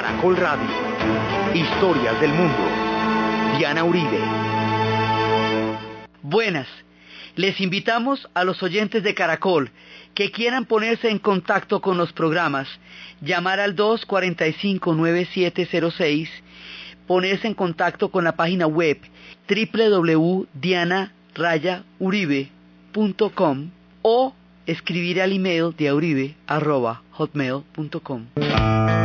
Caracol Radio. Historias del mundo. Diana Uribe. Buenas. Les invitamos a los oyentes de Caracol que quieran ponerse en contacto con los programas, llamar al 245-9706, ponerse en contacto con la página web www.diana-uribe.com o escribir al email de auribe.hotmail.com.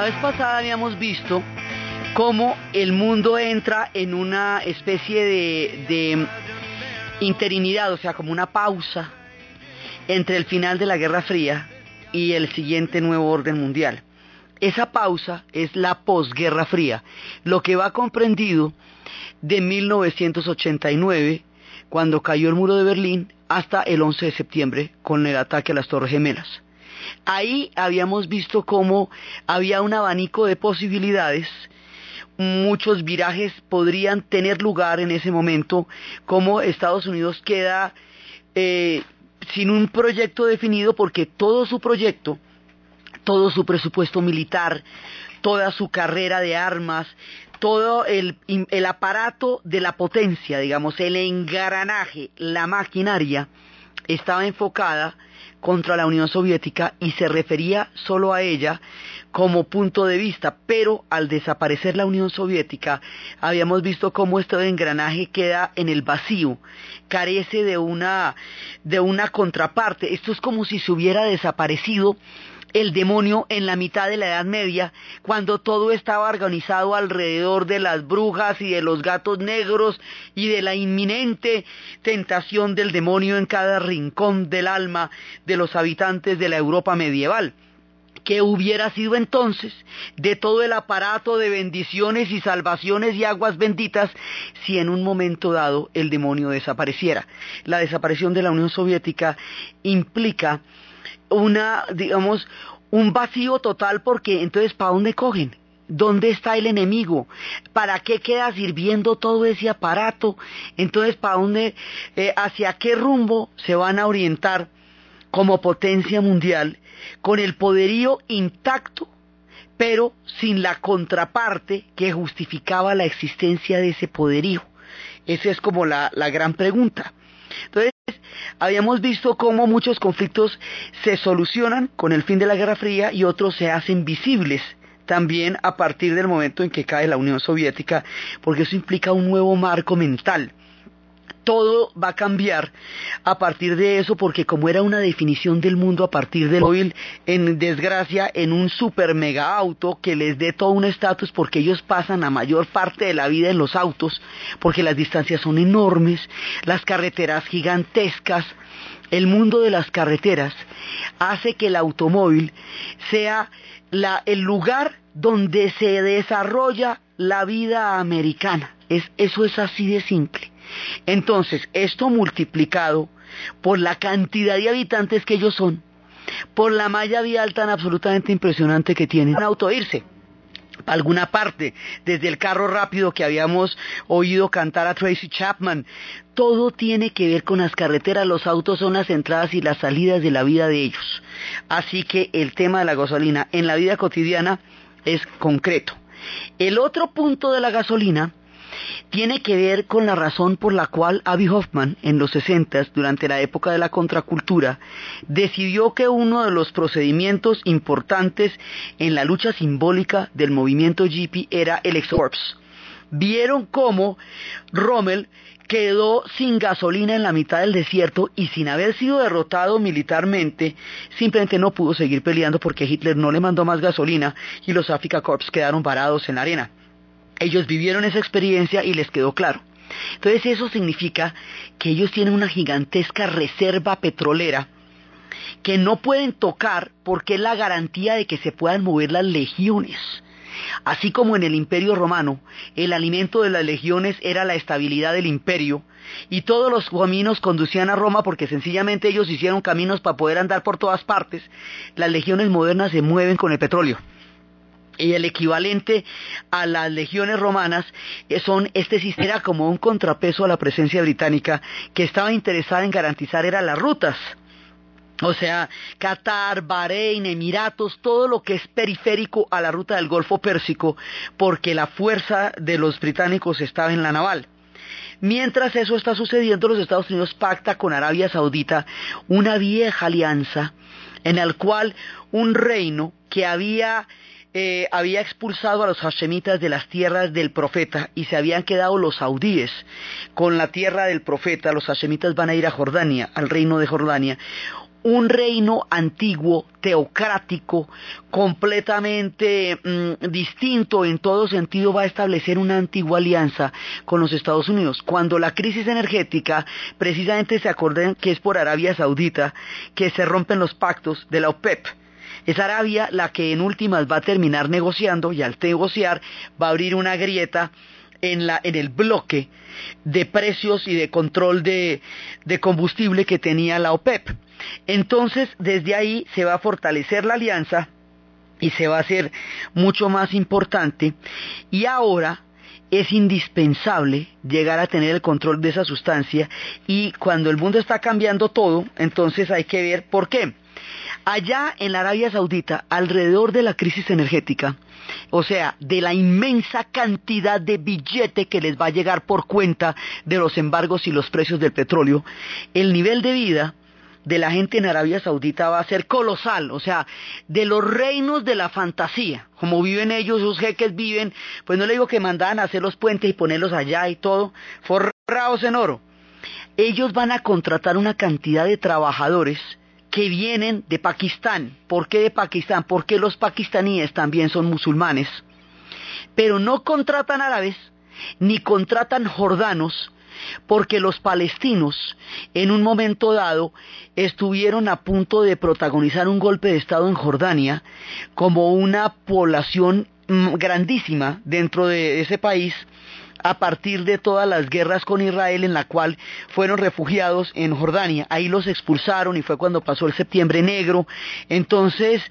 La vez pasada habíamos visto cómo el mundo entra en una especie de, de interinidad, o sea, como una pausa entre el final de la Guerra Fría y el siguiente nuevo orden mundial. Esa pausa es la posguerra fría, lo que va comprendido de 1989, cuando cayó el muro de Berlín, hasta el 11 de septiembre con el ataque a las Torres Gemelas. Ahí habíamos visto cómo había un abanico de posibilidades, muchos virajes podrían tener lugar en ese momento, como Estados Unidos queda eh, sin un proyecto definido porque todo su proyecto, todo su presupuesto militar, toda su carrera de armas, todo el, el, aparato de la potencia, digamos, el engranaje, la maquinaria, estaba enfocada contra la Unión Soviética y se refería solo a ella como punto de vista, pero al desaparecer la Unión Soviética habíamos visto cómo este engranaje queda en el vacío, carece de una, de una contraparte, esto es como si se hubiera desaparecido el demonio en la mitad de la Edad Media, cuando todo estaba organizado alrededor de las brujas y de los gatos negros y de la inminente tentación del demonio en cada rincón del alma de los habitantes de la Europa medieval. ¿Qué hubiera sido entonces de todo el aparato de bendiciones y salvaciones y aguas benditas si en un momento dado el demonio desapareciera? La desaparición de la Unión Soviética implica una, digamos, un vacío total porque entonces ¿para dónde cogen? ¿Dónde está el enemigo? ¿Para qué queda sirviendo todo ese aparato? Entonces, ¿para dónde, eh, hacia qué rumbo se van a orientar como potencia mundial con el poderío intacto, pero sin la contraparte que justificaba la existencia de ese poderío? Esa es como la, la gran pregunta. Entonces, habíamos visto cómo muchos conflictos se solucionan con el fin de la Guerra Fría y otros se hacen visibles también a partir del momento en que cae la Unión Soviética, porque eso implica un nuevo marco mental. Todo va a cambiar a partir de eso, porque como era una definición del mundo a partir del móvil, en desgracia, en un super mega auto que les dé todo un estatus, porque ellos pasan la mayor parte de la vida en los autos, porque las distancias son enormes, las carreteras gigantescas, el mundo de las carreteras hace que el automóvil sea la, el lugar donde se desarrolla la vida americana. Es, eso es así de simple. Entonces, esto multiplicado por la cantidad de habitantes que ellos son, por la malla vial tan absolutamente impresionante que tienen, van a autoirse a alguna parte, desde el carro rápido que habíamos oído cantar a Tracy Chapman. Todo tiene que ver con las carreteras, los autos son las entradas y las salidas de la vida de ellos. Así que el tema de la gasolina en la vida cotidiana es concreto. El otro punto de la gasolina tiene que ver con la razón por la cual Abby Hoffman en los 60, durante la época de la contracultura, decidió que uno de los procedimientos importantes en la lucha simbólica del movimiento hippie era el exorps. vieron cómo Rommel quedó sin gasolina en la mitad del desierto y sin haber sido derrotado militarmente, simplemente no pudo seguir peleando porque Hitler no le mandó más gasolina y los Africa Corps quedaron varados en la arena. Ellos vivieron esa experiencia y les quedó claro. Entonces eso significa que ellos tienen una gigantesca reserva petrolera que no pueden tocar porque es la garantía de que se puedan mover las legiones. Así como en el imperio romano, el alimento de las legiones era la estabilidad del imperio, y todos los caminos conducían a Roma porque sencillamente ellos hicieron caminos para poder andar por todas partes, las legiones modernas se mueven con el petróleo y el equivalente a las legiones romanas eh, son este sistema como un contrapeso a la presencia británica que estaba interesada en garantizar eran las rutas. O sea, Qatar, Bahrein, Emiratos, todo lo que es periférico a la ruta del Golfo Pérsico, porque la fuerza de los británicos estaba en la naval. Mientras eso está sucediendo, los Estados Unidos pacta con Arabia Saudita una vieja alianza en la cual un reino que había eh, había expulsado a los hashemitas de las tierras del profeta y se habían quedado los saudíes con la tierra del profeta. Los hashemitas van a ir a Jordania, al reino de Jordania. Un reino antiguo, teocrático, completamente mm, distinto en todo sentido, va a establecer una antigua alianza con los Estados Unidos. Cuando la crisis energética, precisamente se acuerdan que es por Arabia Saudita que se rompen los pactos de la OPEP es Arabia la que en últimas va a terminar negociando y al negociar va a abrir una grieta en, la, en el bloque de precios y de control de, de combustible que tenía la OPEP. Entonces, desde ahí se va a fortalecer la alianza y se va a hacer mucho más importante. Y ahora es indispensable llegar a tener el control de esa sustancia y cuando el mundo está cambiando todo, entonces hay que ver por qué. Allá en la Arabia Saudita, alrededor de la crisis energética, o sea, de la inmensa cantidad de billete que les va a llegar por cuenta de los embargos y los precios del petróleo, el nivel de vida de la gente en Arabia Saudita va a ser colosal, o sea, de los reinos de la fantasía, como viven ellos, sus jeques viven, pues no le digo que mandaban a hacer los puentes y ponerlos allá y todo, forrados en oro. Ellos van a contratar una cantidad de trabajadores que vienen de Pakistán. ¿Por qué de Pakistán? Porque los pakistaníes también son musulmanes. Pero no contratan árabes ni contratan jordanos porque los palestinos en un momento dado estuvieron a punto de protagonizar un golpe de Estado en Jordania como una población mm, grandísima dentro de ese país a partir de todas las guerras con Israel en la cual fueron refugiados en Jordania. Ahí los expulsaron y fue cuando pasó el septiembre negro. Entonces,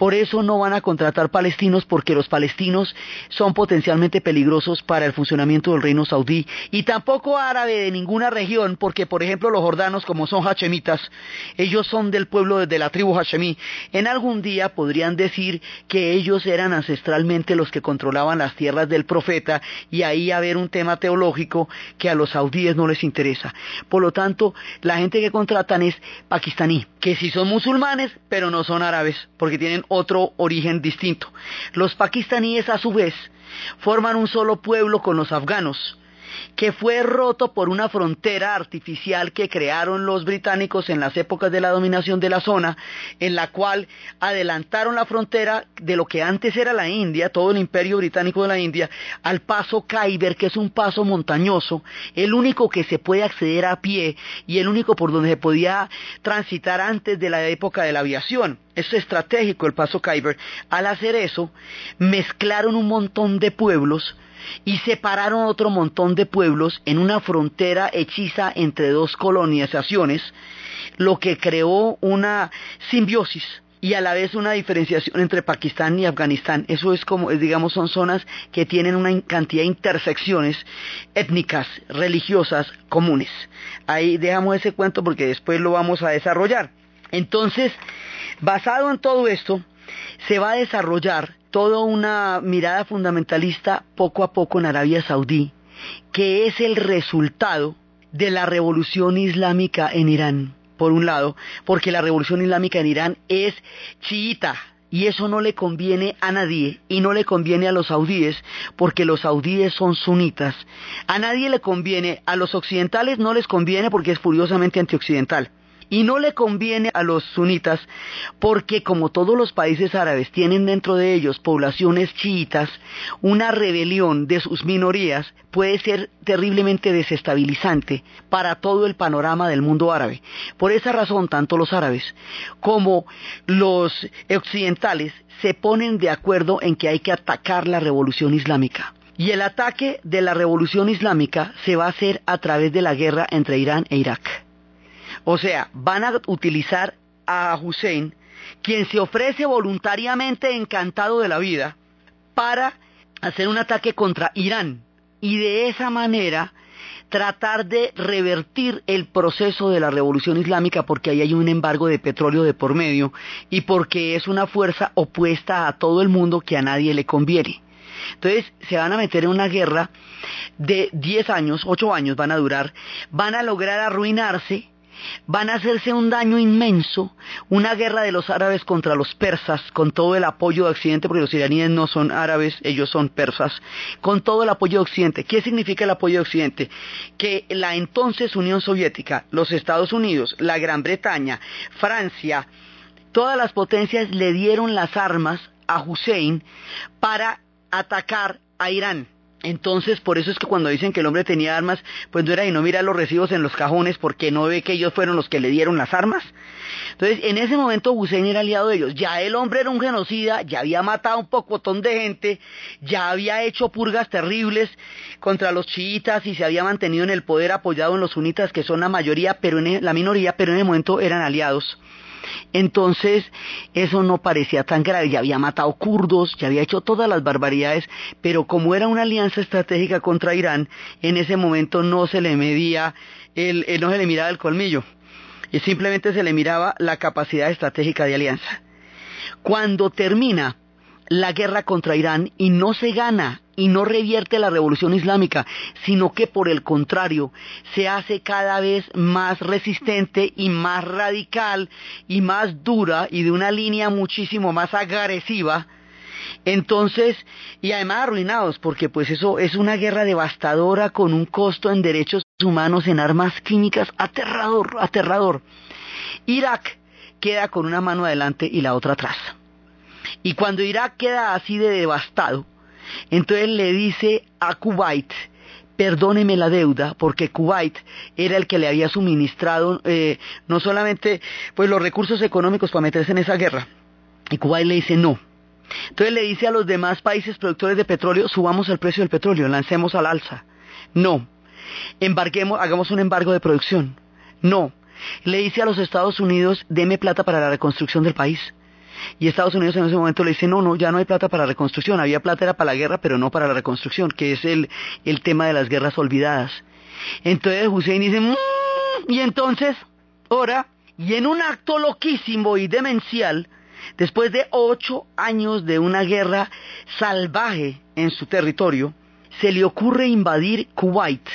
por eso no van a contratar palestinos porque los palestinos son potencialmente peligrosos para el funcionamiento del reino saudí y tampoco árabe de ninguna región porque, por ejemplo, los jordanos como son hachemitas, ellos son del pueblo de la tribu hachemí. En algún día podrían decir que ellos eran ancestralmente los que controlaban las tierras del profeta y ahí había un tema teológico que a los saudíes no les interesa. Por lo tanto, la gente que contratan es pakistaní, que sí son musulmanes, pero no son árabes, porque tienen otro origen distinto. Los pakistaníes, a su vez, forman un solo pueblo con los afganos, que fue roto por una frontera artificial que crearon los británicos en las épocas de la dominación de la zona, en la cual adelantaron la frontera de lo que antes era la India, todo el imperio británico de la India, al paso Khyber, que es un paso montañoso, el único que se puede acceder a pie y el único por donde se podía transitar antes de la época de la aviación. Es estratégico el paso Khyber. Al hacer eso, mezclaron un montón de pueblos, y separaron otro montón de pueblos en una frontera hechiza entre dos colonizaciones, lo que creó una simbiosis y a la vez una diferenciación entre Pakistán y Afganistán. Eso es como, digamos, son zonas que tienen una cantidad de intersecciones étnicas, religiosas comunes. Ahí dejamos ese cuento porque después lo vamos a desarrollar. Entonces, basado en todo esto, se va a desarrollar toda una mirada fundamentalista poco a poco en Arabia Saudí, que es el resultado de la revolución islámica en Irán, por un lado, porque la revolución islámica en Irán es chiita, Y eso no le conviene a nadie y no le conviene a los saudíes porque los saudíes son sunitas. A nadie le conviene, a los occidentales no les conviene porque es furiosamente antioccidental. Y no le conviene a los sunitas porque como todos los países árabes tienen dentro de ellos poblaciones chiitas, una rebelión de sus minorías puede ser terriblemente desestabilizante para todo el panorama del mundo árabe. Por esa razón, tanto los árabes como los occidentales se ponen de acuerdo en que hay que atacar la revolución islámica. Y el ataque de la revolución islámica se va a hacer a través de la guerra entre Irán e Irak. O sea, van a utilizar a Hussein, quien se ofrece voluntariamente encantado de la vida, para hacer un ataque contra Irán y de esa manera tratar de revertir el proceso de la revolución islámica porque ahí hay un embargo de petróleo de por medio y porque es una fuerza opuesta a todo el mundo que a nadie le conviene. Entonces se van a meter en una guerra de 10 años, 8 años van a durar, van a lograr arruinarse van a hacerse un daño inmenso, una guerra de los árabes contra los persas, con todo el apoyo de Occidente, porque los iraníes no son árabes, ellos son persas, con todo el apoyo de Occidente. ¿Qué significa el apoyo de Occidente? Que la entonces Unión Soviética, los Estados Unidos, la Gran Bretaña, Francia, todas las potencias le dieron las armas a Hussein para atacar a Irán. Entonces, por eso es que cuando dicen que el hombre tenía armas, pues no era y no mira los recibos en los cajones porque no ve que ellos fueron los que le dieron las armas. Entonces, en ese momento Hussein era aliado de ellos. Ya el hombre era un genocida, ya había matado un pocotón de gente, ya había hecho purgas terribles contra los chiitas y se había mantenido en el poder apoyado en los sunitas, que son la mayoría, pero en la minoría, pero en ese momento eran aliados. Entonces, eso no parecía tan grave, ya había matado kurdos, ya había hecho todas las barbaridades, pero como era una alianza estratégica contra Irán, en ese momento no se le medía, el, eh, no se le miraba el colmillo, y simplemente se le miraba la capacidad estratégica de alianza. Cuando termina la guerra contra Irán y no se gana y no revierte la revolución islámica, sino que por el contrario se hace cada vez más resistente y más radical y más dura y de una línea muchísimo más agresiva, entonces, y además arruinados, porque pues eso es una guerra devastadora con un costo en derechos humanos, en armas químicas, aterrador, aterrador. Irak queda con una mano adelante y la otra atrás. Y cuando Irak queda así de devastado, entonces le dice a Kuwait, perdóneme la deuda, porque Kuwait era el que le había suministrado eh, no solamente pues los recursos económicos para meterse en esa guerra. Y Kuwait le dice no. Entonces le dice a los demás países productores de petróleo, subamos el precio del petróleo, lancemos al alza. No. Embarguemos, hagamos un embargo de producción. No. Le dice a los Estados Unidos, deme plata para la reconstrucción del país. Y Estados Unidos en ese momento le dice, no, no, ya no hay plata para la reconstrucción, había plata era para la guerra, pero no para la reconstrucción, que es el, el tema de las guerras olvidadas. Entonces Hussein dice, mmm, y entonces, ahora, y en un acto loquísimo y demencial, después de ocho años de una guerra salvaje en su territorio, se le ocurre invadir Kuwait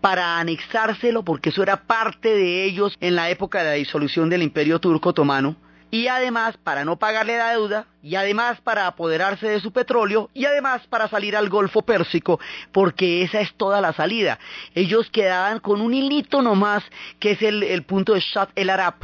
para anexárselo porque eso era parte de ellos en la época de la disolución del imperio turco otomano y además para no pagarle la deuda, y además para apoderarse de su petróleo, y además para salir al Golfo Pérsico, porque esa es toda la salida. Ellos quedaban con un hilito nomás, que es el, punto de Shat el Arab,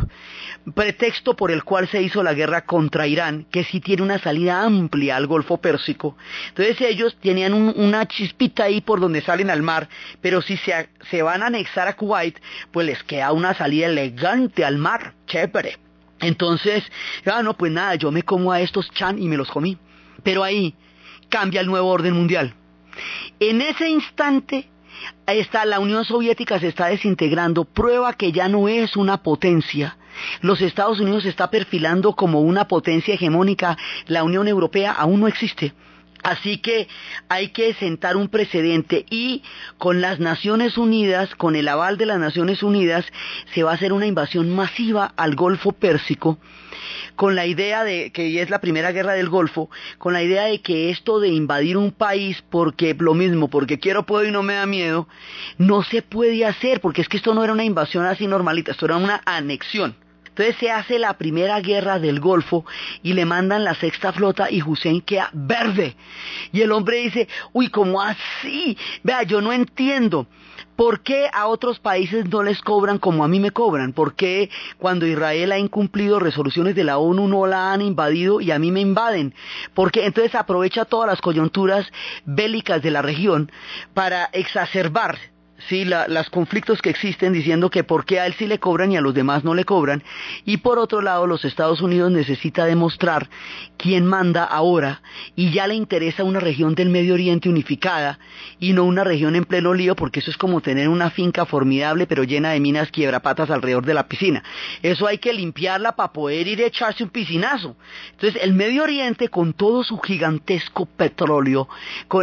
pretexto por el cual se hizo la guerra contra Irán, que sí tiene una salida amplia al Golfo Pérsico. Entonces ellos tenían una chispita ahí por donde salen al mar, pero si se, se van a anexar a Kuwait, pues les queda una salida elegante al mar, chévere. Entonces, ah, no, pues nada, yo me como a estos chan y me los comí. Pero ahí cambia el nuevo orden mundial. En ese instante, está, la Unión Soviética se está desintegrando, prueba que ya no es una potencia. Los Estados Unidos se está perfilando como una potencia hegemónica, la Unión Europea aún no existe. Así que hay que sentar un precedente y con las Naciones Unidas, con el aval de las Naciones Unidas, se va a hacer una invasión masiva al Golfo Pérsico, con la idea de que es la primera guerra del Golfo, con la idea de que esto de invadir un país porque lo mismo, porque quiero, puedo y no me da miedo, no se puede hacer, porque es que esto no era una invasión así normalita, esto era una anexión. Entonces se hace la primera guerra del Golfo y le mandan la sexta flota y Hussein queda verde. Y el hombre dice, uy, ¿cómo así? Vea, yo no entiendo. ¿Por qué a otros países no les cobran como a mí me cobran? ¿Por qué cuando Israel ha incumplido resoluciones de la ONU no la han invadido y a mí me invaden? Porque entonces aprovecha todas las coyunturas bélicas de la región para exacerbar sí, los conflictos que existen diciendo que por qué a él sí le cobran y a los demás no le cobran. Y por otro lado, los Estados Unidos necesita demostrar quién manda ahora y ya le interesa una región del Medio Oriente unificada y no una región en pleno lío porque eso es como tener una finca formidable pero llena de minas quiebrapatas alrededor de la piscina. Eso hay que limpiarla para poder ir a echarse un piscinazo. Entonces, el Medio Oriente con todo su gigantesco petróleo,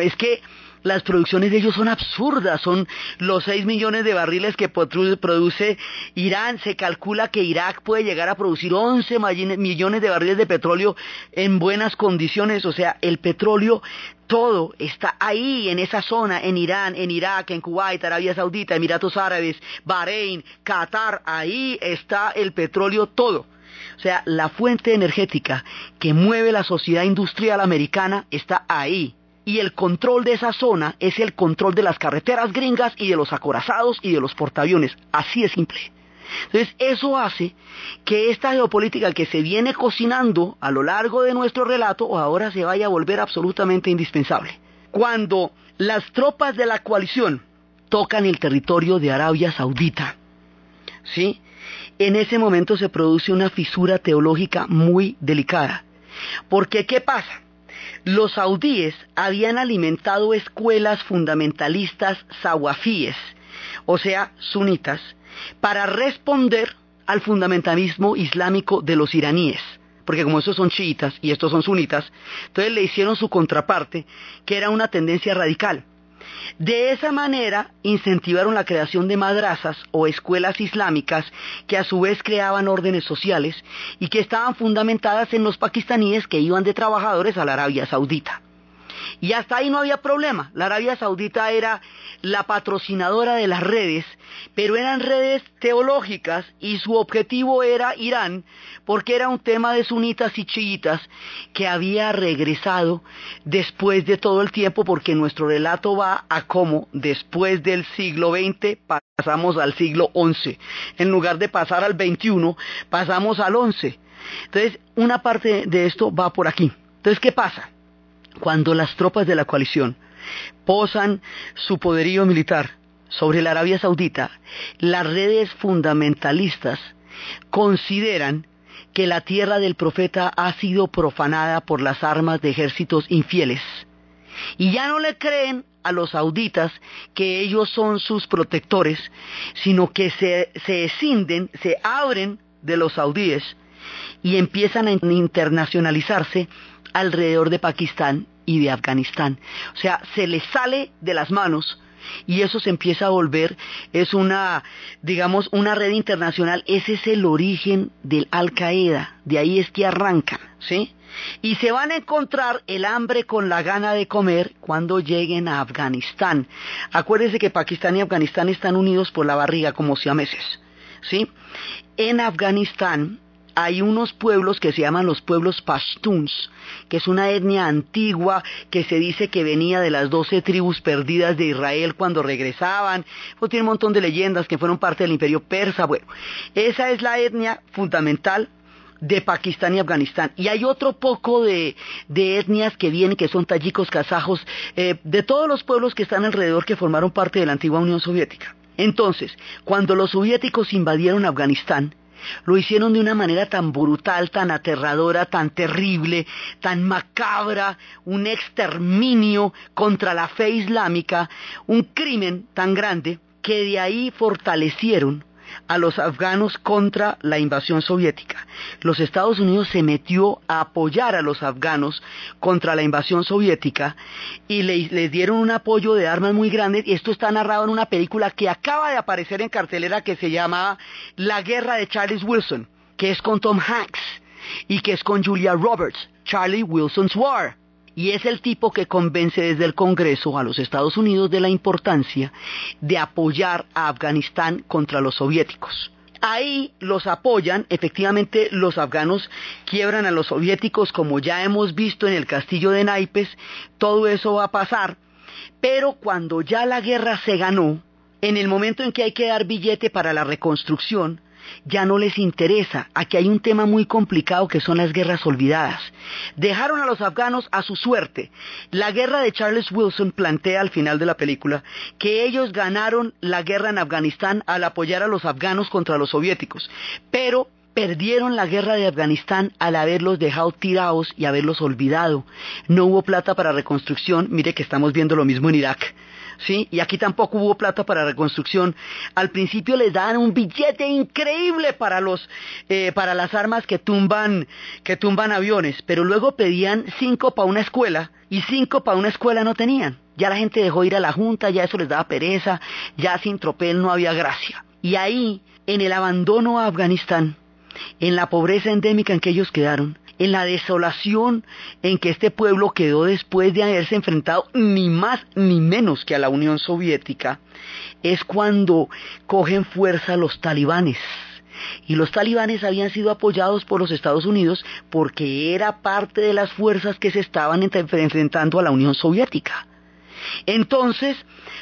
es que las producciones de ellos son absurdas, son los 6 millones de barriles que produce Irán, se calcula que Irak puede llegar a producir 11 millones de barriles de petróleo en buenas condiciones, o sea, el petróleo todo está ahí en esa zona, en Irán, en Irak, en Kuwait, Arabia Saudita, Emiratos Árabes, Bahrein, Qatar, ahí está el petróleo todo. O sea, la fuente energética que mueve la sociedad industrial americana está ahí y el control de esa zona es el control de las carreteras gringas y de los acorazados y de los portaaviones. Así de simple. Entonces, eso hace que esta geopolítica que se viene cocinando a lo largo de nuestro relato ahora se vaya a volver absolutamente indispensable. Cuando las tropas de la coalición tocan el territorio de Arabia Saudita, ¿sí? En ese momento se produce una fisura teológica muy delicada. Porque, ¿qué pasa? Los saudíes habían alimentado escuelas fundamentalistas sawafíes, o sea, sunitas, para responder al fundamentalismo islámico de los iraníes porque como estos son chiitas y estos son sunitas, entonces le hicieron su contraparte, que era una tendencia radical. De esa manera incentivaron la creación de madrazas o escuelas islámicas que a su vez creaban órdenes sociales y que estaban fundamentadas en los pakistaníes que iban de trabajadores a la Arabia Saudita. Y hasta ahí no había problema. La Arabia Saudita era la patrocinadora de las redes, pero eran redes teológicas y su objetivo era Irán, porque era un tema de sunitas y chiitas que había regresado después de todo el tiempo, porque nuestro relato va a cómo después del siglo XX pasamos al siglo XI. En lugar de pasar al XXI, pasamos al XI. Entonces, una parte de esto va por aquí. Entonces, ¿qué pasa? Cuando las tropas de la coalición posan su poderío militar sobre la Arabia Saudita, las redes fundamentalistas consideran que la tierra del profeta ha sido profanada por las armas de ejércitos infieles. Y ya no le creen a los sauditas que ellos son sus protectores, sino que se, se escinden, se abren de los saudíes y empiezan a internacionalizarse alrededor de Pakistán y de Afganistán. O sea, se les sale de las manos y eso se empieza a volver, es una, digamos, una red internacional, ese es el origen del Al Qaeda, de ahí es que arrancan, ¿sí? Y se van a encontrar el hambre con la gana de comer cuando lleguen a Afganistán. Acuérdense que Pakistán y Afganistán están unidos por la barriga como siameses, ¿sí? En Afganistán hay unos pueblos que se llaman los pueblos pashtuns, que es una etnia antigua que se dice que venía de las doce tribus perdidas de Israel cuando regresaban. Pues tiene un montón de leyendas que fueron parte del imperio persa. Bueno, esa es la etnia fundamental de Pakistán y Afganistán. Y hay otro poco de, etnias que vienen, que son tayikos, kazajos, eh, de todos los pueblos que están alrededor que formaron parte de la antigua Unión Soviética. Entonces, cuando los soviéticos invadieron Afganistán, lo hicieron de una manera tan brutal, tan aterradora, tan terrible, tan macabra, un exterminio contra la fe islámica, un crimen tan grande que de ahí fortalecieron a los afganos contra la invasión soviética. Los Estados Unidos se metió a apoyar a los afganos contra la invasión soviética y les, dieron un apoyo de armas muy grande. Esto está narrado en una película que acaba de aparecer en cartelera que se llama La guerra de Charles Wilson, que es con Tom Hanks y que es con Julia Roberts, Charlie Wilson's War y es el tipo que convence desde el Congreso a los Estados Unidos de la importancia de apoyar a Afganistán contra los soviéticos. Ahí los apoyan, efectivamente los afganos quiebran a los soviéticos como ya hemos visto en el castillo de Naipes, todo eso va a pasar, pero cuando ya la guerra se ganó, en el momento en que hay que dar billete para la reconstrucción, ya no les interesa. Aquí hay un tema muy complicado que son las guerras olvidadas. Dejaron a los afganos a su suerte. La guerra de Charles Wilson plantea al final de la película que ellos ganaron la guerra en Afganistán al apoyar a los afganos contra los soviéticos, pero perdieron la guerra de Afganistán al haberlos dejado tirados y haberlos olvidado. No hubo plata para reconstrucción, mire que estamos viendo lo mismo en Irak. ¿Sí? Y aquí tampoco hubo plata para reconstrucción. Al principio les daban un billete increíble para los, eh, para las armas que tumban, que tumban aviones, pero luego pedían cinco para una escuela y cinco para una escuela no tenían. Ya la gente dejó ir a la junta, ya eso les daba pereza, ya sin tropel no había gracia. Y ahí, en el abandono a Afganistán, en la pobreza endémica en que ellos quedaron, en la desolación en que este pueblo quedó después de haberse enfrentado ni más ni menos que a la Unión Soviética, es cuando cogen fuerza los talibanes. Y los talibanes habían sido apoyados por los Estados Unidos porque era parte de las fuerzas que se estaban enfrentando a la Unión Soviética. Entonces,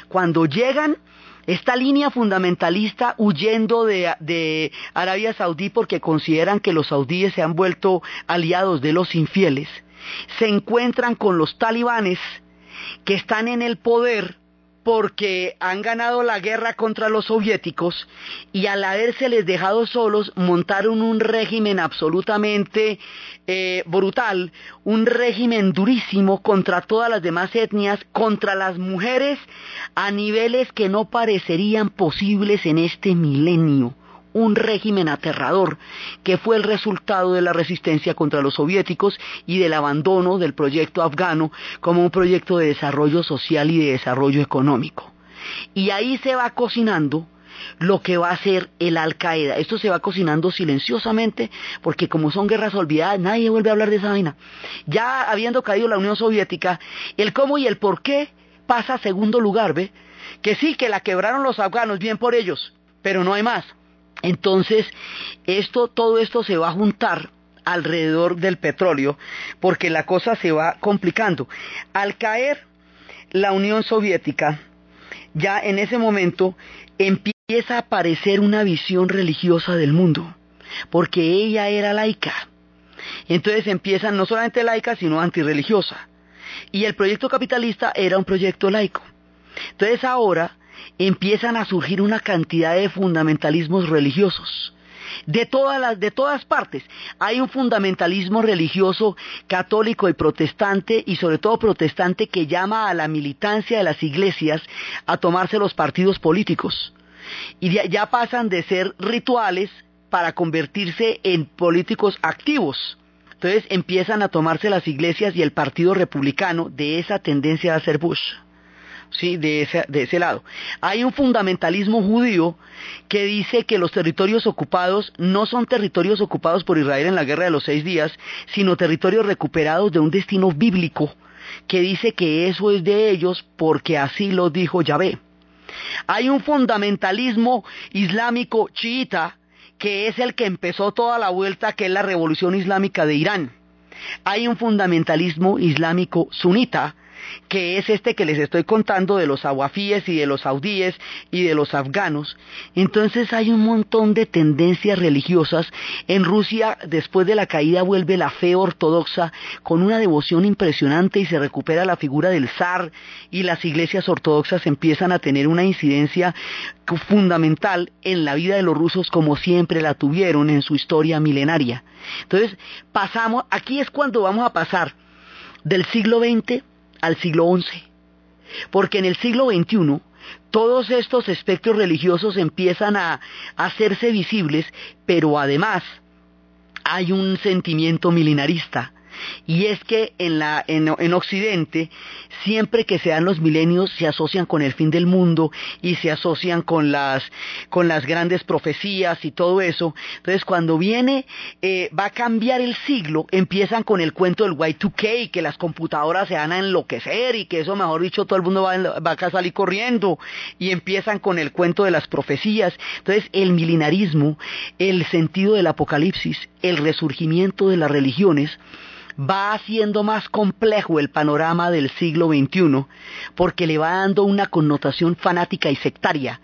cuando llegan esta línea fundamentalista huyendo de, Arabia Saudí porque consideran que los saudíes se han vuelto aliados de los infieles, se encuentran con los talibanes que están en el poder porque han ganado la guerra contra los soviéticos y al les dejado solos montaron un régimen absolutamente eh, brutal, un régimen durísimo contra todas las demás etnias, contra las mujeres a niveles que no parecerían posibles en este milenio un régimen aterrador que fue el resultado de la resistencia contra los soviéticos y del abandono del proyecto afgano como un proyecto de desarrollo social y de desarrollo económico. Y ahí se va cocinando lo que va a ser el Al Qaeda. Esto se va cocinando silenciosamente porque como son guerras olvidadas, nadie vuelve a hablar de esa vaina. Ya habiendo caído la Unión Soviética, el cómo y el por qué pasa a segundo lugar, ¿ve? Que sí, que la quebraron los afganos, bien por ellos, pero no hay más. Entonces, esto, todo esto se va a juntar alrededor del petróleo porque la cosa se va complicando. Al caer la Unión Soviética, ya en ese momento empieza a aparecer una visión religiosa del mundo, porque ella era laica. Entonces empiezan no solamente laica, sino antirreligiosa. Y el proyecto capitalista era un proyecto laico. Entonces ahora empiezan a surgir una cantidad de fundamentalismos religiosos. De todas, de todas partes hay un fundamentalismo religioso católico y protestante y sobre todo protestante que llama a la militancia de las iglesias a tomarse los partidos políticos. Y ya pasan de ser rituales para convertirse en políticos activos. Entonces empiezan a tomarse las iglesias y el partido republicano de esa tendencia a ser Bush. ¿Sí? de, ese, de ese lado. Hay un fundamentalismo judío que dice que los territorios ocupados no son territorios ocupados por Israel en la guerra de los seis días, sino territorios recuperados de un destino bíblico que dice que eso es de ellos porque así lo dijo Yahvé. Hay un fundamentalismo islámico chiita que es el que empezó toda la vuelta, que es la revolución islámica de Irán. Hay un fundamentalismo islámico sunita que es este que les estoy contando de los aguafíes y de los saudíes y de los afganos, entonces hay un montón de tendencias religiosas. En Rusia, después de la caída, vuelve la fe ortodoxa con una devoción impresionante y se recupera la figura del zar y las iglesias ortodoxas empiezan a tener una incidencia fundamental en la vida de los rusos como siempre la tuvieron en su historia milenaria. Entonces, pasamos, aquí es cuando vamos a pasar del siglo XX al siglo XI. Porque en el siglo XXI todos estos espectros religiosos empiezan a, hacerse visibles, pero además hay un sentimiento milenarista, y es que en, la, en, en Occidente, siempre que se dan los milenios, se asocian con el fin del mundo y se asocian con las, con las grandes profecías y todo eso. Entonces, cuando viene, eh, va a cambiar el siglo, empiezan con el cuento del Y2K, que las computadoras se van a enloquecer y que eso, mejor dicho, todo el mundo va, va a salir corriendo y empiezan con el cuento de las profecías. Entonces, el milenarismo, el sentido del apocalipsis, el resurgimiento de las religiones, va haciendo más complejo el panorama del siglo XXI porque le va dando una connotación fanática y sectaria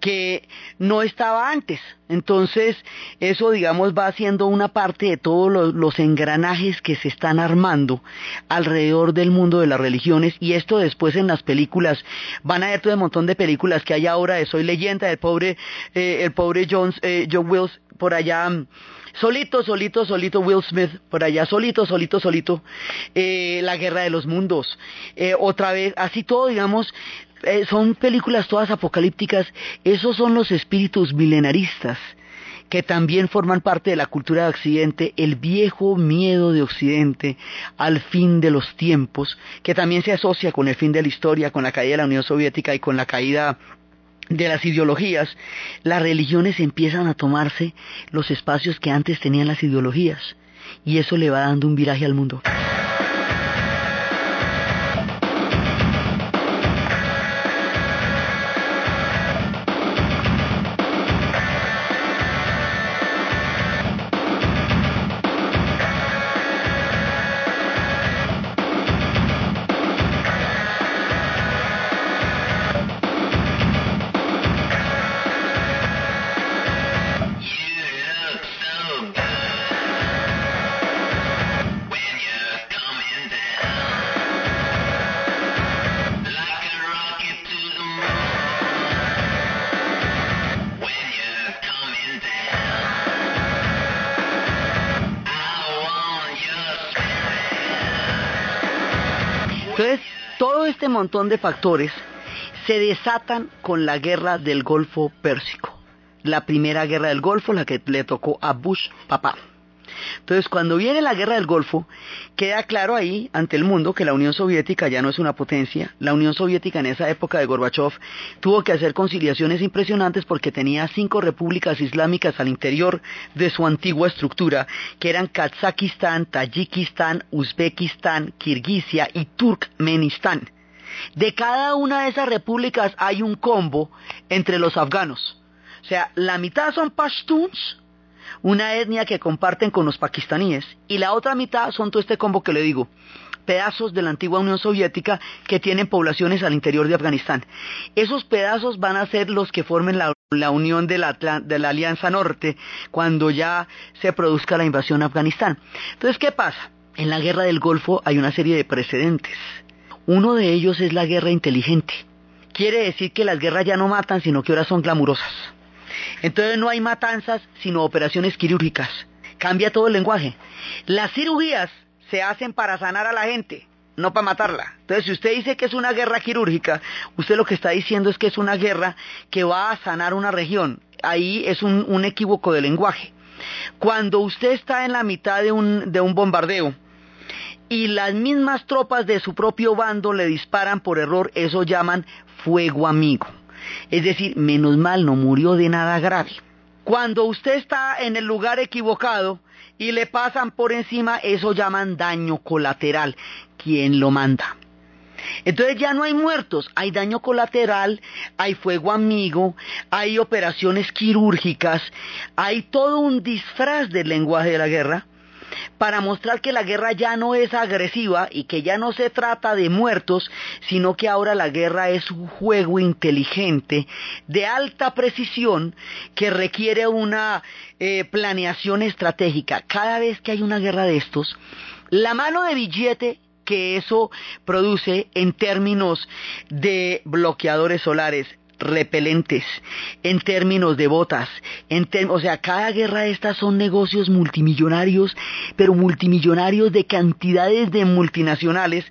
que no estaba antes. Entonces, eso, digamos, va haciendo una parte de todos los, engranajes que se están armando alrededor del mundo de las religiones y esto después en las películas, van a ver todo un montón de películas que hay ahora de Soy leyenda, el pobre, eh, el pobre Jones, eh, John Wills, por allá, solito, solito, solito Will Smith, por allá, solito, solito, solito, eh, la guerra de los mundos, eh, otra vez, así todo, digamos, eh, son películas todas apocalípticas, esos son los espíritus milenaristas que también forman parte de la cultura de Occidente, el viejo miedo de Occidente al fin de los tiempos, que también se asocia con el fin de la historia, con la caída de la Unión Soviética y con la caída de las ideologías, las religiones empiezan a tomarse los espacios que antes tenían las ideologías y eso le va dando un viraje al mundo. Este montón de factores se desatan con la guerra del Golfo Pérsico. La primera guerra del Golfo, la que le tocó a Bush papá. Entonces, cuando viene la guerra del Golfo, queda claro ahí ante el mundo que la Unión Soviética ya no es una potencia. La Unión Soviética en esa época de Gorbachev tuvo que hacer conciliaciones impresionantes porque tenía cinco repúblicas islámicas al interior de su antigua estructura, que eran Kazakistán, Tayikistán, Uzbekistán, Kirguisia y Turkmenistán. De cada una de esas repúblicas hay un combo entre los afganos. O sea, la mitad son pashtuns, una etnia que comparten con los pakistaníes, y la otra mitad son todo este combo que le digo, pedazos de la antigua Unión Soviética que tienen poblaciones al interior de Afganistán. Esos pedazos van a ser los que formen la, unión de la, de la Alianza Norte cuando ya se produzca la invasión a Afganistán. Entonces, ¿qué pasa? En la guerra del Golfo hay una serie de precedentes. Uno de ellos es la guerra inteligente. Quiere decir que las guerras ya no matan, sino que ahora son glamurosas. Entonces no hay matanzas, sino operaciones quirúrgicas. Cambia todo el lenguaje. Las cirugías se hacen para sanar a la gente, no para matarla. Entonces, si usted dice que es una guerra quirúrgica, usted lo que está diciendo es que es una guerra que va a sanar una región. Ahí es un, equívoco de lenguaje. Cuando usted está en la mitad de un bombardeo, y las mismas tropas de su propio bando le disparan por error, eso llaman fuego amigo. Es decir, menos mal no murió de nada grave. Cuando usted está en el lugar equivocado y le pasan por encima, eso llaman daño colateral. ¿Quién lo manda? Entonces ya no hay muertos, hay daño colateral, hay fuego amigo, hay operaciones quirúrgicas, hay todo un disfraz del lenguaje de la guerra para mostrar que la guerra ya no es agresiva y que ya no se trata de muertos, sino que ahora la guerra es un juego inteligente de alta precisión que requiere una eh, planeación estratégica. Cada vez que hay una guerra de estos, la mano de billete que eso produce en términos de bloqueadores solares, repelentes, en términos de botas, en o sea, cada guerra de estas son negocios multimillonarios, pero multimillonarios de cantidades de multinacionales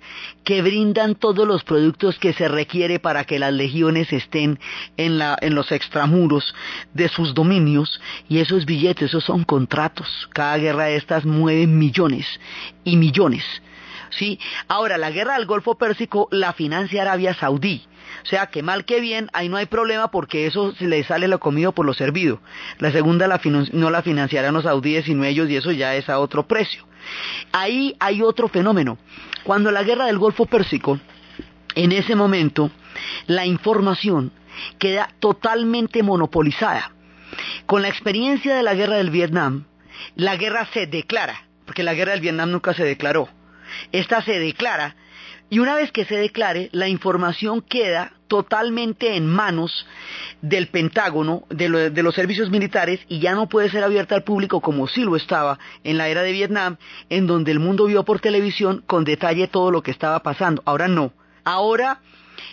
que brindan todos los productos que se requiere para que las legiones estén en, la, en los extramuros de sus dominios y esos billetes, esos son contratos. Cada guerra de estas mueve millones y millones. ¿Sí? Ahora, la guerra del Golfo Pérsico la financia Arabia Saudí. O sea, que mal que bien, ahí no hay problema porque eso se le sale lo comido por lo servido. La segunda no la financiarán los saudíes sino ellos y eso ya es a otro precio. Ahí hay otro fenómeno. Cuando la guerra del Golfo Pérsico, en ese momento, la información queda totalmente monopolizada. Con la experiencia de la guerra del Vietnam, la guerra se declara, porque la guerra del Vietnam nunca se declaró. Esta se declara y una vez que se declare, la información queda totalmente en manos del Pentágono, de, los servicios militares, y ya no puede ser abierta al público como sí lo estaba en la era de Vietnam, en donde el mundo vio por televisión con detalle todo lo que estaba pasando. Ahora no. Ahora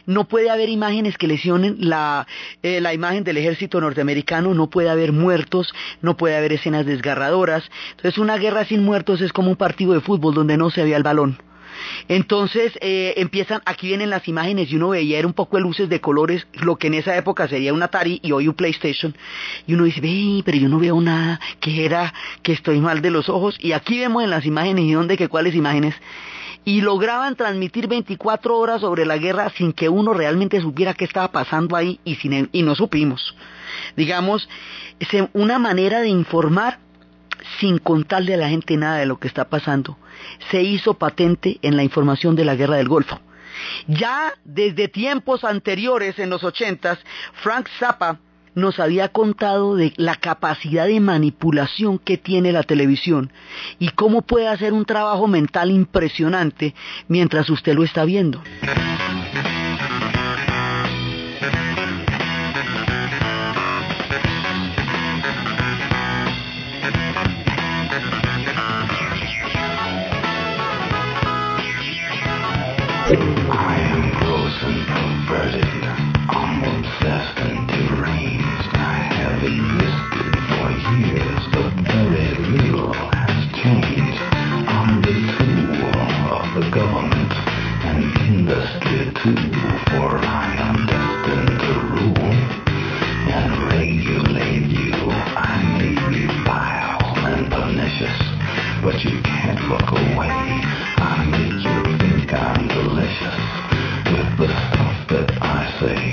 no puede haber imágenes que lesionen la, eh, la imagen del ejército norteamericano, no puede haber muertos, no puede haber escenas desgarradoras. Entonces una guerra sin muertos es como un partido de fútbol donde no se vea el balón. Entonces eh, empiezan, aquí vienen las imágenes y uno veía era un poco de luces de colores, lo que en esa época sería un Atari y hoy un PlayStation. Y uno dice, ve, pero yo no veo nada, que era que estoy mal de los ojos. Y aquí vemos en las imágenes, ¿y dónde, que cuáles imágenes? Y lograban transmitir 24 horas sobre la guerra sin que uno realmente supiera qué estaba pasando ahí y, sin, y no supimos. Digamos, una manera de informar sin contarle a la gente nada de lo que está pasando, se hizo patente en la información de la guerra del Golfo. Ya desde tiempos anteriores, en los ochentas, Frank Zappa nos había contado de la capacidad de manipulación que tiene la televisión y cómo puede hacer un trabajo mental impresionante mientras usted lo está viendo. the government and industry too, for I am destined to rule and regulate you. I may be vile and pernicious, but you can't look away. I make you think I'm delicious with the stuff that I say.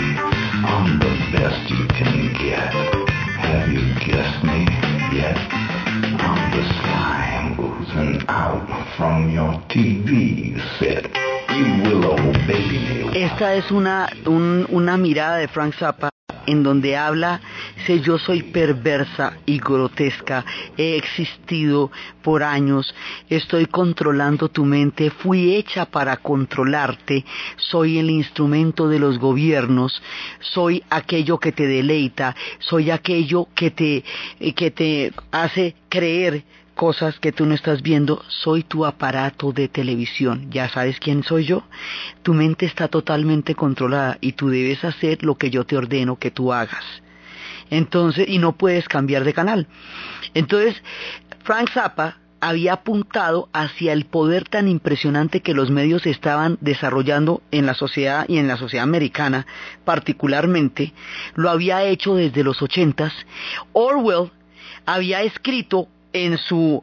Esta es una, una mirada de Frank Zappa en donde habla, sé yo soy perversa y grotesca, he existido por años, estoy controlando tu mente, fui hecha para controlarte, soy el instrumento de los gobiernos, soy aquello que te deleita, soy aquello que te, que te hace creer cosas que tú no estás viendo, soy tu aparato de televisión. Ya sabes quién soy yo. Tu mente está totalmente controlada y tú debes hacer lo que yo te ordeno que tú hagas. Entonces, y no puedes cambiar de canal. Entonces, Frank Zappa había apuntado hacia el poder tan impresionante que los medios estaban desarrollando en la sociedad y en la sociedad americana particularmente, lo había hecho desde los ochentas. Orwell había escrito en su,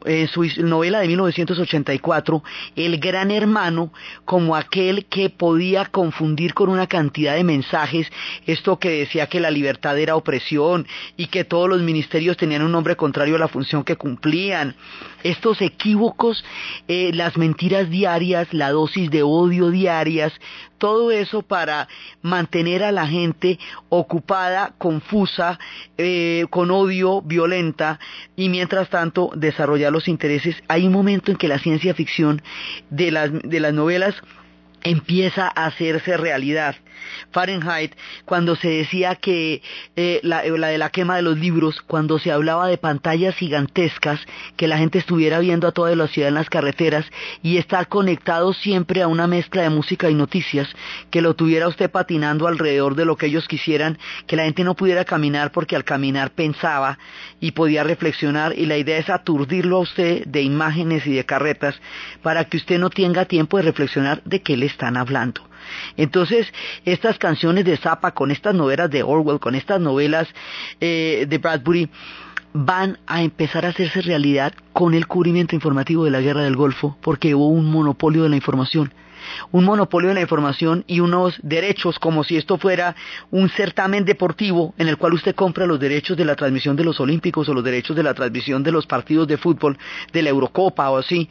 novela de 1984, El Gran Hermano, como aquel que podía confundir con una cantidad de mensajes esto que decía que la libertad era opresión y que todos los ministerios tenían un nombre contrario a la función que cumplían. Estos equívocos, eh, las mentiras diarias, la dosis de odio diarias, todo eso para mantener a la gente ocupada, confusa, eh, con odio, violenta, y mientras tanto desarrollar los intereses. Hay un momento en que la ciencia ficción de las, de las novelas empieza a hacerse realidad. Fahrenheit, cuando se decía que eh, la, eh, la, de la quema de los libros, cuando se hablaba de pantallas gigantescas, que la gente estuviera viendo a toda la ciudad en las carreteras y estar conectado siempre a una mezcla de música y noticias, que lo tuviera usted patinando alrededor de lo que ellos quisieran, que la gente no pudiera caminar porque al caminar pensaba y podía reflexionar y la idea es aturdirlo a usted de imágenes y de carretas para que usted no tenga tiempo de reflexionar de qué le están hablando. Entonces, estas canciones de Zappa, con estas novelas de Orwell, con estas novelas eh, de Bradbury, van a empezar a hacerse realidad con el cubrimiento informativo de la guerra del Golfo, porque hubo un monopolio de la información un monopolio de la información y unos derechos como si esto fuera un certamen deportivo en el cual usted compra los derechos de la transmisión de los Olímpicos o los derechos de la transmisión de los partidos de fútbol de la Eurocopa o así.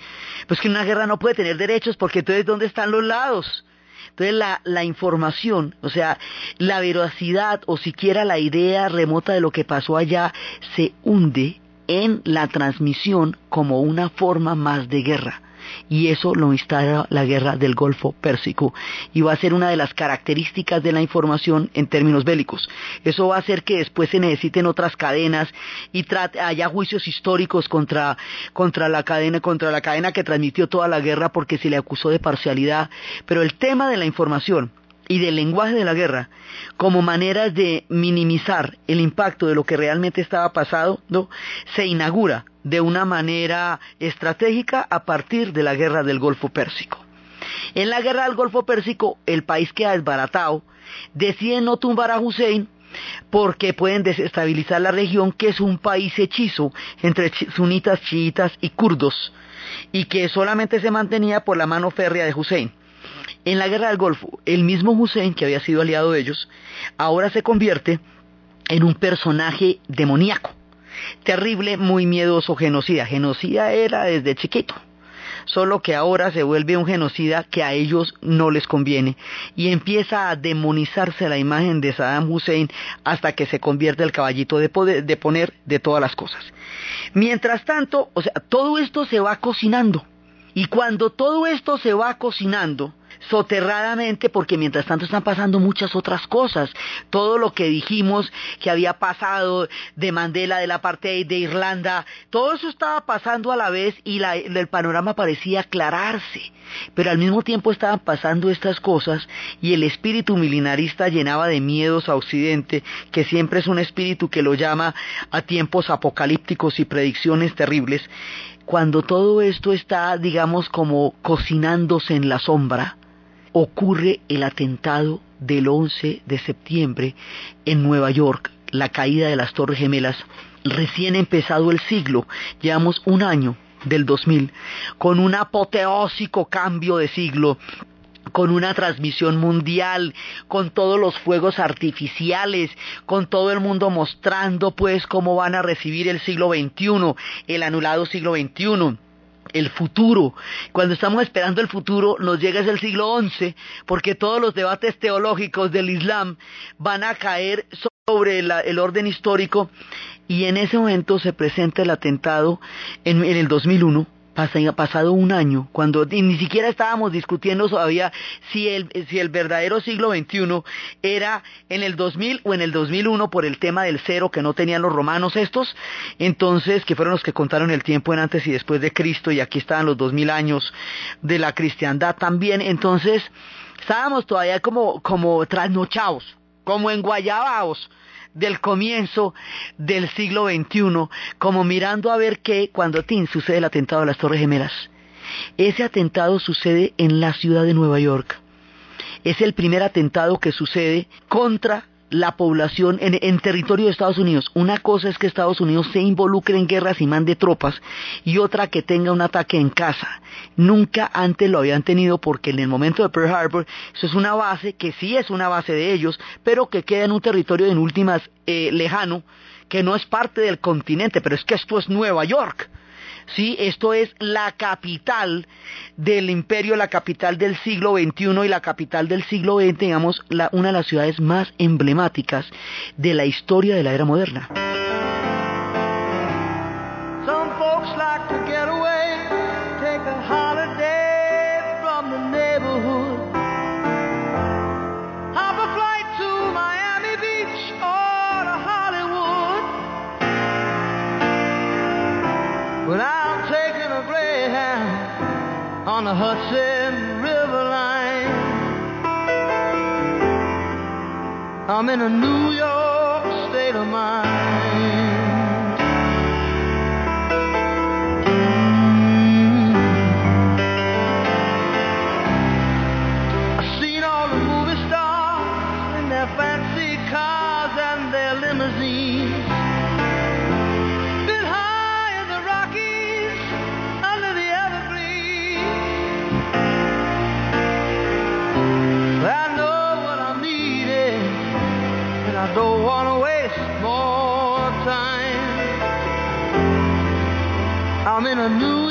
Pues que una guerra no puede tener derechos porque entonces ¿dónde están los lados? Entonces la, la, información, o sea, la veracidad o siquiera la idea remota de lo que pasó allá se hunde en la transmisión como una forma más de guerra y eso lo instala la guerra del Golfo Pérsico y va a ser una de las características de la información en términos bélicos. Eso va a hacer que después se necesiten otras cadenas y haya juicios históricos contra, contra la cadena, contra la cadena que transmitió toda la guerra porque se le acusó de parcialidad. Pero el tema de la información y del lenguaje de la guerra como maneras de minimizar el impacto de lo que realmente estaba pasando, se inaugura de una manera estratégica a partir de la guerra del Golfo Pérsico. En la guerra del Golfo Pérsico, el país que ha desbaratado decide no tumbar a Hussein porque pueden desestabilizar la región, que es un país hechizo entre sunitas, chiitas y kurdos, y que solamente se mantenía por la mano férrea de Hussein. En la guerra del Golfo, el mismo Hussein, que había sido aliado de ellos, ahora se convierte en un personaje demoníaco, terrible, muy miedoso, genocida. Genocida era desde chiquito, solo que ahora se vuelve un genocida que a ellos no les conviene y empieza a demonizarse la imagen de Saddam Hussein hasta que se convierte el caballito de, poder, de poner de todas las cosas. Mientras tanto, o sea, todo esto se va cocinando y cuando todo esto se va cocinando, soterradamente porque mientras tanto están pasando muchas otras cosas. Todo lo que dijimos que había pasado de Mandela, de la parte de Irlanda, todo eso estaba pasando a la vez y el panorama parecía aclararse. Pero al mismo tiempo estaban pasando estas cosas y el espíritu milenarista llenaba de miedos a Occidente, que siempre es un espíritu que lo llama a tiempos apocalípticos y predicciones terribles. Cuando todo esto está, digamos, como cocinándose en la sombra, ocurre el atentado del 11 de septiembre en Nueva York, la caída de las Torres Gemelas. Recién empezado el siglo, llevamos un año del 2000, con un apoteósico cambio de siglo, con una transmisión mundial, con todos los fuegos artificiales, con todo el mundo mostrando pues cómo van a recibir el siglo XXI, el anulado siglo XXI el futuro. Cuando estamos esperando el futuro, nos llega es el siglo XI, porque todos los debates teológicos del Islam van a caer sobre el orden histórico, y en ese momento se presenta el atentado en, en el 2001 ha pasado un año, cuando ni siquiera estábamos discutiendo todavía si el, si el verdadero siglo XXI era en el 2000 o en el 2001 por el tema del cero que no tenían los romanos estos, entonces, que fueron los que contaron el tiempo en antes y después de Cristo, y aquí estaban los 2000 años de la cristiandad también, entonces, estábamos todavía como, como trasnochados, como enguayabados, del comienzo del siglo XXI, como mirando a ver qué cuando Tin sucede el atentado a las Torres Gemelas. Ese atentado sucede en la ciudad de Nueva York. Es el primer atentado que sucede contra la población en, territorio de Estados Unidos. Una cosa es que Estados Unidos se involucre en guerras y mande tropas y otra que tenga un ataque en casa. Nunca antes lo habían tenido porque en el momento de Pearl Harbor eso es una base que sí es una base de ellos, pero que queda en un territorio en últimas eh, lejano que no es parte del continente, pero es que esto es Nueva York. ¿Sí? Esto es la capital del imperio, la capital del siglo XXI y la capital del siglo XX, digamos, una de las ciudades más emblemáticas de la historia de la era moderna. The Hudson River line. I'm in a New York I'm in a New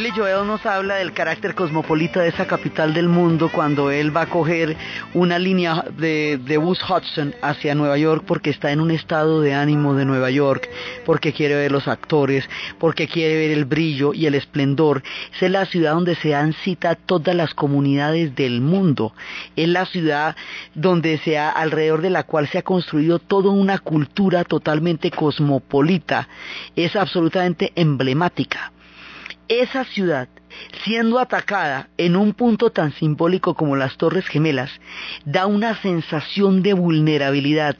Billy Joel nos habla del carácter cosmopolita de esa capital del mundo cuando él va a coger una línea de, bus Hudson hacia Nueva York porque está en un estado de ánimo de Nueva York, porque quiere ver los actores, porque quiere ver el brillo y el esplendor. Es la ciudad donde se dan cita todas las comunidades del mundo. Es la ciudad donde se ha, alrededor de la cual se ha construido toda una cultura totalmente cosmopolita. Es absolutamente emblemática esa ciudad, siendo atacada en un punto tan simbólico como las Torres Gemelas, da una sensación de vulnerabilidad,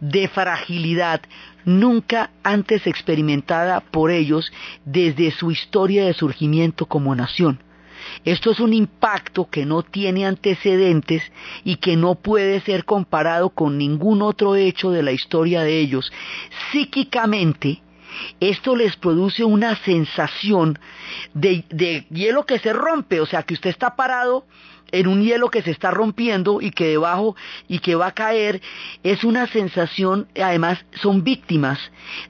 de fragilidad, nunca antes experimentada por ellos desde su historia de surgimiento como nación. Esto es un impacto que no tiene antecedentes y que no puede ser comparado con ningún otro hecho de la historia de ellos. Psíquicamente, esto les produce una sensación de, hielo que se rompe, o sea que usted está parado en un hielo que se está rompiendo y que debajo y que va a caer, es una sensación, además son víctimas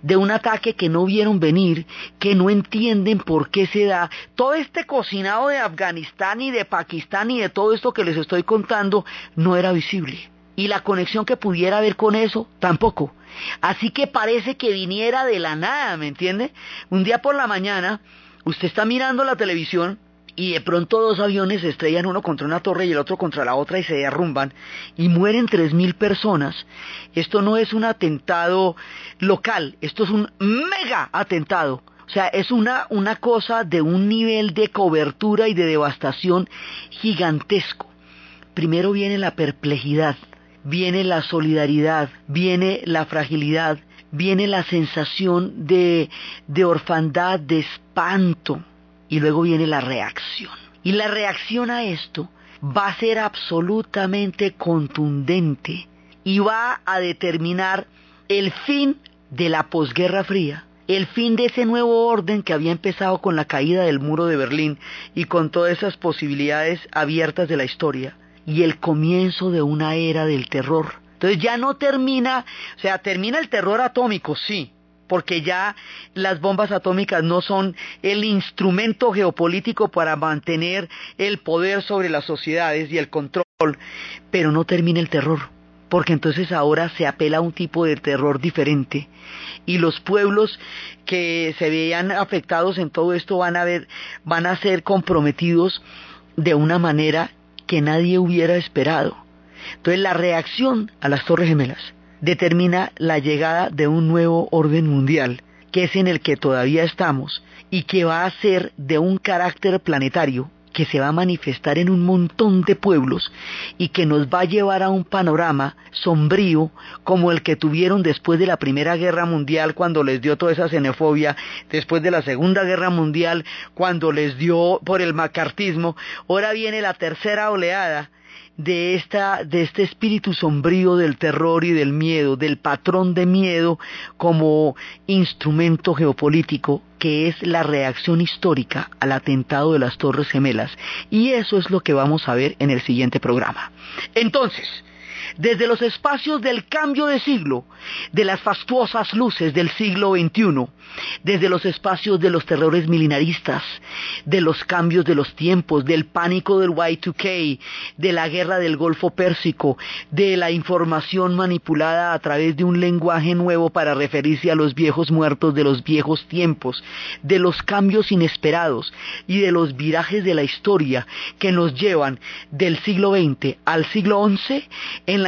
de un ataque que no vieron venir, que no entienden por qué se da. Todo este cocinado de Afganistán y de Pakistán y de todo esto que les estoy contando no era visible. Y la conexión que pudiera haber con eso, tampoco. Así que parece que viniera de la nada, ¿me entiende? Un día por la mañana, usted está mirando la televisión y de pronto dos aviones se estrellan uno contra una torre y el otro contra la otra y se derrumban y mueren tres mil personas. Esto no es un atentado local, esto es un mega atentado. O sea, es una, una cosa de un nivel de cobertura y de devastación gigantesco. Primero viene la perplejidad viene la solidaridad, viene la fragilidad, viene la sensación de, de orfandad, de espanto, y luego viene la reacción. Y la reacción a esto va a ser absolutamente contundente y va a determinar el fin de la posguerra fría, el fin de ese nuevo orden que había empezado con la caída del muro de Berlín y con todas esas posibilidades abiertas de la historia y el comienzo de una era del terror. Entonces ya no termina, o sea, termina el terror atómico, sí, porque ya las bombas atómicas no son el instrumento geopolítico para mantener el poder sobre las sociedades y el control, pero no termina el terror, porque entonces ahora se apela a un tipo de terror diferente y los pueblos que se veían afectados en todo esto van a ver, van a ser comprometidos de una manera que nadie hubiera esperado. Entonces la reacción a las Torres Gemelas determina la llegada de un nuevo orden mundial, que es en el que todavía estamos y que va a ser de un carácter planetario que se va a manifestar en un montón de pueblos y que nos va a llevar a un panorama sombrío como el que tuvieron después de la Primera Guerra Mundial cuando les dio toda esa xenofobia, después de la Segunda Guerra Mundial cuando les dio por el macartismo, ahora viene la tercera oleada de, esta, de este espíritu sombrío del terror y del miedo, del patrón de miedo como instrumento geopolítico que es la reacción histórica al atentado de las Torres Gemelas. Y eso es lo que vamos a ver en el siguiente programa. Entonces, desde los espacios del cambio de siglo, de las fastuosas luces del siglo XXI, desde los espacios de los terrores milenaristas, de los cambios de los tiempos, del pánico del Y2K, de la guerra del Golfo Pérsico, de la información manipulada a través de un lenguaje nuevo para referirse a los viejos muertos de los viejos tiempos, de los cambios inesperados y de los virajes de la historia que nos llevan del siglo XX al siglo XI en